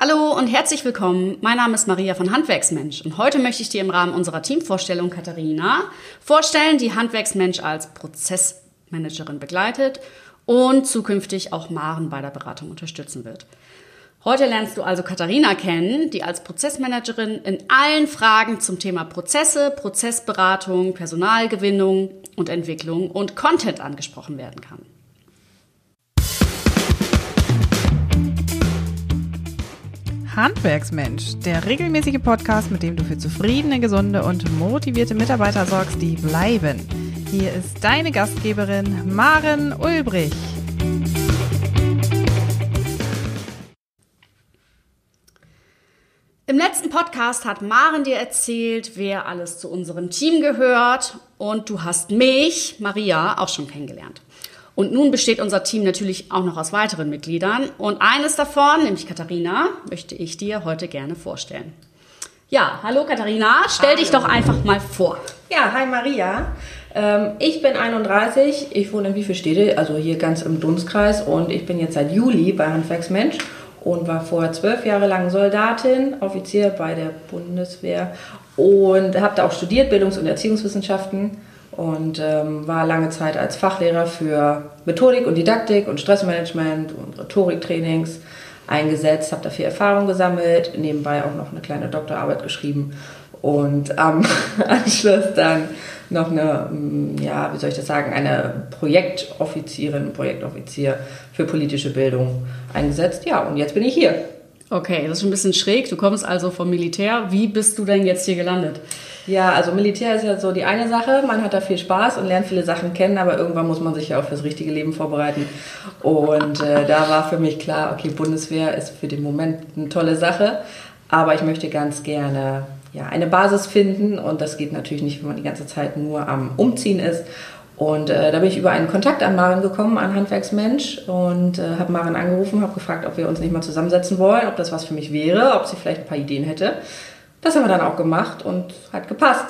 Hallo und herzlich willkommen. Mein Name ist Maria von Handwerksmensch und heute möchte ich dir im Rahmen unserer Teamvorstellung Katharina vorstellen, die Handwerksmensch als Prozessmanagerin begleitet und zukünftig auch Maren bei der Beratung unterstützen wird. Heute lernst du also Katharina kennen, die als Prozessmanagerin in allen Fragen zum Thema Prozesse, Prozessberatung, Personalgewinnung und Entwicklung und Content angesprochen werden kann. Handwerksmensch, der regelmäßige Podcast, mit dem du für zufriedene, gesunde und motivierte Mitarbeiter sorgst, die bleiben. Hier ist deine Gastgeberin Maren Ulbrich. Im letzten Podcast hat Maren dir erzählt, wer alles zu unserem Team gehört und du hast mich, Maria, auch schon kennengelernt. Und nun besteht unser Team natürlich auch noch aus weiteren Mitgliedern. Und eines davon, nämlich Katharina, möchte ich dir heute gerne vorstellen. Ja, hallo Katharina, stell hallo. dich doch einfach mal vor. Ja, hi Maria. Ähm, ich bin 31, ich wohne in Wiefelstede, also hier ganz im Dunstkreis und ich bin jetzt seit Juli bei Handwerksmensch und war vorher zwölf Jahre lang Soldatin, Offizier bei der Bundeswehr und habe da auch studiert, Bildungs- und Erziehungswissenschaften und ähm, war lange Zeit als Fachlehrer für Methodik und Didaktik und Stressmanagement und Rhetoriktrainings eingesetzt, habe da viel Erfahrung gesammelt, nebenbei auch noch eine kleine Doktorarbeit geschrieben und am Anschluss dann noch eine, mm, ja, wie soll ich das sagen, eine Projektoffizierin, Projektoffizier für politische Bildung eingesetzt. Ja, und jetzt bin ich hier. Okay, das ist ein bisschen schräg. Du kommst also vom Militär. Wie bist du denn jetzt hier gelandet? Ja, also Militär ist ja so die eine Sache. Man hat da viel Spaß und lernt viele Sachen kennen, aber irgendwann muss man sich ja auch fürs richtige Leben vorbereiten. Und äh, da war für mich klar, okay, Bundeswehr ist für den Moment eine tolle Sache, aber ich möchte ganz gerne ja, eine Basis finden und das geht natürlich nicht, wenn man die ganze Zeit nur am Umziehen ist. Und äh, da bin ich über einen Kontakt an Maren gekommen, an Handwerksmensch, und äh, habe Maren angerufen, habe gefragt, ob wir uns nicht mal zusammensetzen wollen, ob das was für mich wäre, ob sie vielleicht ein paar Ideen hätte. Das haben wir dann auch gemacht und hat gepasst.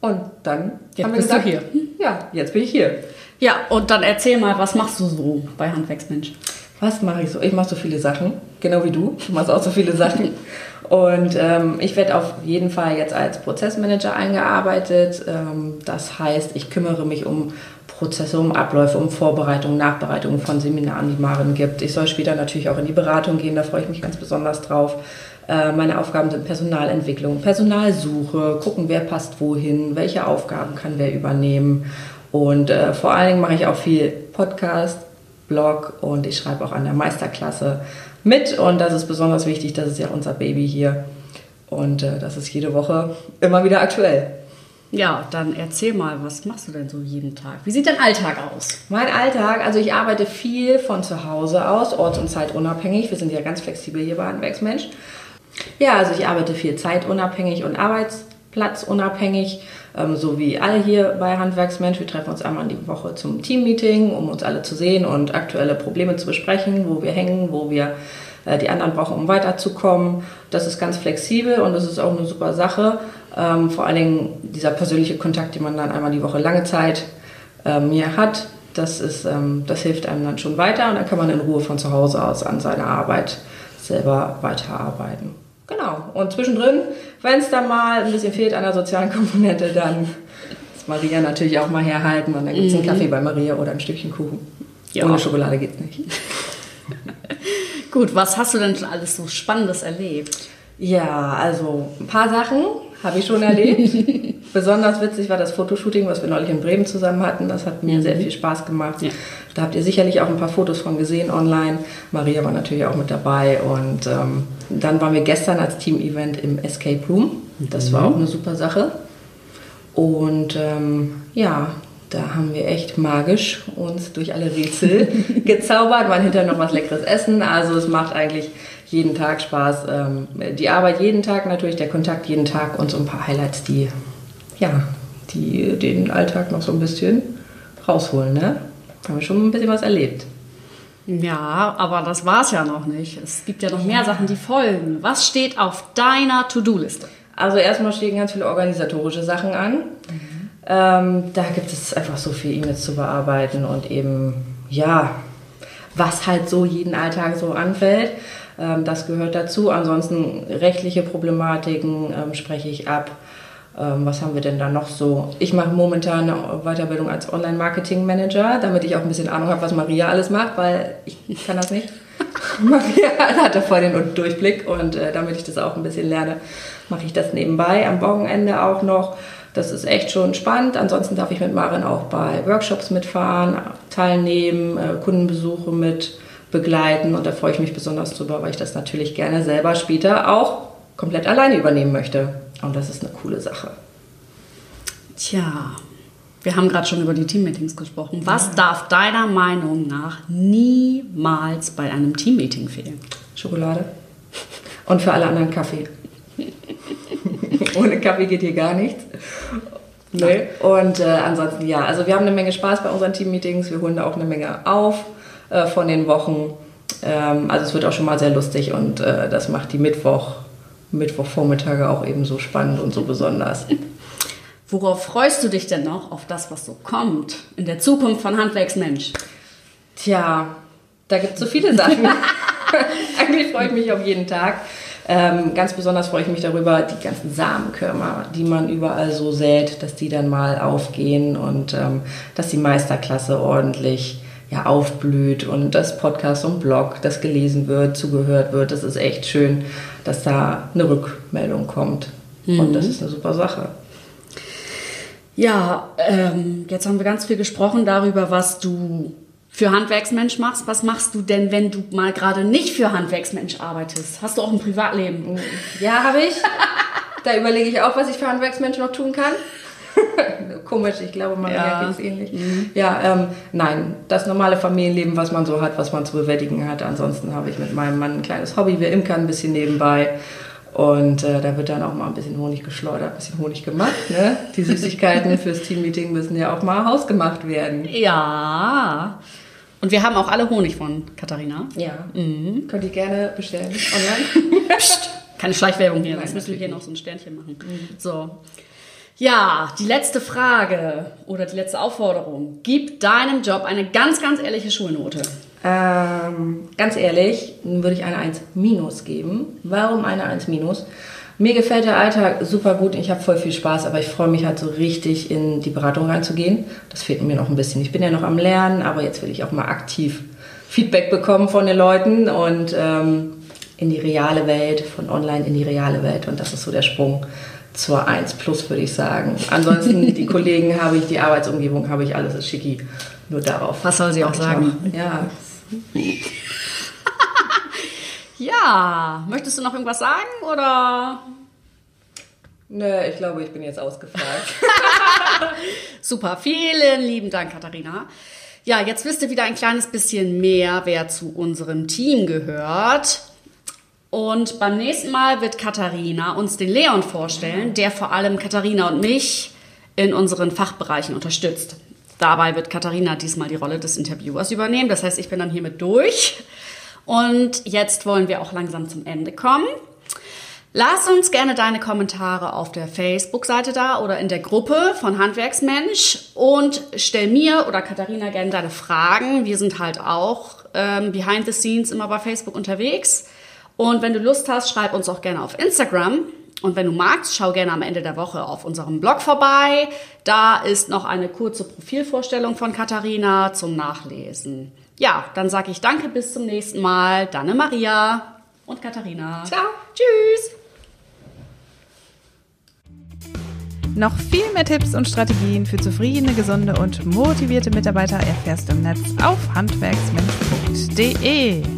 Und dann jetzt haben wir bist gesagt, du hier. Ja, jetzt bin ich hier. Ja, und dann erzähl mal, was machst du so bei Handwerksmensch? Was mache ich so? Ich mache so viele Sachen, genau wie du. Du machst auch so viele Sachen. Und ähm, ich werde auf jeden Fall jetzt als Prozessmanager eingearbeitet. Ähm, das heißt, ich kümmere mich um Prozesse, um Abläufe, um Vorbereitung, Nachbereitung von Seminaren, die Maren gibt. Ich soll später natürlich auch in die Beratung gehen, da freue ich mich ganz besonders drauf. Äh, meine Aufgaben sind Personalentwicklung, Personalsuche, gucken, wer passt wohin, welche Aufgaben kann wer übernehmen. Und äh, vor allen Dingen mache ich auch viel Podcast, Blog und ich schreibe auch an der Meisterklasse mit. Und das ist besonders wichtig, das ist ja unser Baby hier. Und äh, das ist jede Woche immer wieder aktuell. Ja, dann erzähl mal, was machst du denn so jeden Tag? Wie sieht dein Alltag aus? Mein Alltag, also ich arbeite viel von zu Hause aus, orts- und zeitunabhängig. Wir sind ja ganz flexibel hier bei Handwerksmensch. Ja, also ich arbeite viel zeitunabhängig und arbeitsplatzunabhängig, ähm, so wie alle hier bei Handwerksmensch. Wir treffen uns einmal die Woche zum Teammeeting, um uns alle zu sehen und aktuelle Probleme zu besprechen, wo wir hängen, wo wir äh, die anderen brauchen, um weiterzukommen. Das ist ganz flexibel und das ist auch eine super Sache. Ähm, vor allen Dingen dieser persönliche Kontakt, den man dann einmal die Woche lange Zeit ähm, hier hat, das, ist, ähm, das hilft einem dann schon weiter und dann kann man in Ruhe von zu Hause aus an seiner Arbeit selber weiterarbeiten. Genau. Und zwischendrin, wenn es dann mal ein bisschen fehlt an der sozialen Komponente, dann ist Maria natürlich auch mal herhalten und dann gibt es einen mhm. Kaffee bei Maria oder ein Stückchen Kuchen. Ja. Ohne Schokolade geht es nicht. Gut, was hast du denn schon alles so Spannendes erlebt? Ja, also ein paar Sachen habe ich schon erlebt. Besonders witzig war das Fotoshooting, was wir neulich in Bremen zusammen hatten. Das hat mir mhm. sehr viel Spaß gemacht. Ja. Da habt ihr sicherlich auch ein paar Fotos von gesehen online. Maria war natürlich auch mit dabei. Und ähm, dann waren wir gestern als Team-Event im Escape Room. Das mhm. war auch eine super Sache. Und ähm, ja, da haben wir echt magisch uns durch alle Rätsel gezaubert, waren hinterher noch was Leckeres essen. Also es macht eigentlich jeden Tag Spaß. Ähm, die Arbeit jeden Tag natürlich, der Kontakt jeden Tag und so ein paar Highlights, die, ja, die den Alltag noch so ein bisschen rausholen. Ne? Haben wir schon ein bisschen was erlebt. Ja, aber das war es ja noch nicht. Es gibt ja noch mehr Sachen, die folgen. Was steht auf deiner To-Do-Liste? Also erstmal stehen ganz viele organisatorische Sachen an. Mhm. Ähm, da gibt es einfach so viel E-Mails zu bearbeiten und eben, ja, was halt so jeden Alltag so anfällt. Ähm, das gehört dazu. Ansonsten rechtliche Problematiken ähm, spreche ich ab. Ähm, was haben wir denn da noch so? Ich mache momentan eine Weiterbildung als Online-Marketing-Manager, damit ich auch ein bisschen Ahnung habe, was Maria alles macht, weil ich kann das nicht. Maria hat da voll den Durchblick und äh, damit ich das auch ein bisschen lerne, mache ich das nebenbei. Am Wochenende auch noch. Das ist echt schon spannend. Ansonsten darf ich mit Marin auch bei Workshops mitfahren, teilnehmen, äh, Kundenbesuche mit begleiten und da freue ich mich besonders drüber, weil ich das natürlich gerne selber später auch komplett alleine übernehmen möchte. Und das ist eine coole Sache. Tja, wir haben gerade schon über die Teammeetings gesprochen. Was darf deiner Meinung nach niemals bei einem Teammeeting fehlen? Schokolade. Und für alle anderen Kaffee. Ohne Kaffee geht hier gar nichts. Nee. Und äh, ansonsten ja, also wir haben eine Menge Spaß bei unseren Teammeetings. Wir holen da auch eine Menge auf äh, von den Wochen. Ähm, also es wird auch schon mal sehr lustig und äh, das macht die Mittwoch Mittwochvormittage auch eben so spannend und so besonders. Worauf freust du dich denn noch auf das, was so kommt in der Zukunft von Handwerksmensch? Tja, da gibt es so viele Sachen. Eigentlich freue ich mich auf jeden Tag. Ähm, ganz besonders freue ich mich darüber, die ganzen Samenkörner, die man überall so sät, dass die dann mal aufgehen und ähm, dass die Meisterklasse ordentlich ja, aufblüht und das Podcast und Blog, das gelesen wird, zugehört wird. Das ist echt schön, dass da eine Rückmeldung kommt. Mhm. Und das ist eine super Sache. Ja, ähm, jetzt haben wir ganz viel gesprochen darüber, was du für Handwerksmensch machst. Was machst du denn, wenn du mal gerade nicht für Handwerksmensch arbeitest? Hast du auch ein Privatleben? Ja, habe ich. da überlege ich auch, was ich für Handwerksmensch noch tun kann. Komisch, ich glaube, man ja. geht es ähnlich. Mhm. Ja, ähm, nein, das normale Familienleben, was man so hat, was man zu bewältigen hat. Ansonsten habe ich mit meinem Mann ein kleines Hobby. Wir imkern ein bisschen nebenbei. Und äh, da wird dann auch mal ein bisschen Honig geschleudert, ein bisschen Honig gemacht. Ne? Die Süßigkeiten fürs Teammeeting müssen ja auch mal hausgemacht werden. Ja. Und wir haben auch alle Honig von Katharina. Ja. Mhm. Könnt ihr gerne bestellen online. Psst, keine Schleichwerbung hier, sonst müssen wir hier noch so ein Sternchen machen. Mhm. So. Ja, die letzte Frage oder die letzte Aufforderung. Gib deinem Job eine ganz, ganz ehrliche Schulnote. Ähm, ganz ehrlich, würde ich eine 1 minus geben. Warum eine 1 minus? Mir gefällt der Alltag super gut. Ich habe voll viel Spaß, aber ich freue mich halt so richtig in die Beratung reinzugehen. Das fehlt mir noch ein bisschen. Ich bin ja noch am Lernen, aber jetzt will ich auch mal aktiv Feedback bekommen von den Leuten und ähm, in die reale Welt, von online in die reale Welt. Und das ist so der Sprung zur 1 plus, würde ich sagen. Ansonsten die Kollegen habe ich, die Arbeitsumgebung habe ich, alles ist schicki. Nur darauf. Was soll sie auch sagen? Noch. Ja. ja, möchtest du noch irgendwas sagen oder? Nö, ich glaube, ich bin jetzt ausgefragt. Super, vielen lieben Dank, Katharina. Ja, jetzt wisst ihr wieder ein kleines bisschen mehr, wer zu unserem Team gehört. Und beim nächsten Mal wird Katharina uns den Leon vorstellen, der vor allem Katharina und mich in unseren Fachbereichen unterstützt. Dabei wird Katharina diesmal die Rolle des Interviewers übernehmen. Das heißt, ich bin dann hiermit durch. Und jetzt wollen wir auch langsam zum Ende kommen. Lass uns gerne deine Kommentare auf der Facebook-Seite da oder in der Gruppe von Handwerksmensch und stell mir oder Katharina gerne deine Fragen. Wir sind halt auch ähm, behind the scenes immer bei Facebook unterwegs. Und wenn du Lust hast, schreib uns auch gerne auf Instagram. Und wenn du magst, schau gerne am Ende der Woche auf unserem Blog vorbei. Da ist noch eine kurze Profilvorstellung von Katharina zum Nachlesen. Ja, dann sage ich danke, bis zum nächsten Mal. Deine Maria und Katharina. Ciao. Tschüss. Noch viel mehr Tipps und Strategien für zufriedene, gesunde und motivierte Mitarbeiter erfährst du im Netz auf handwerksmensch.de.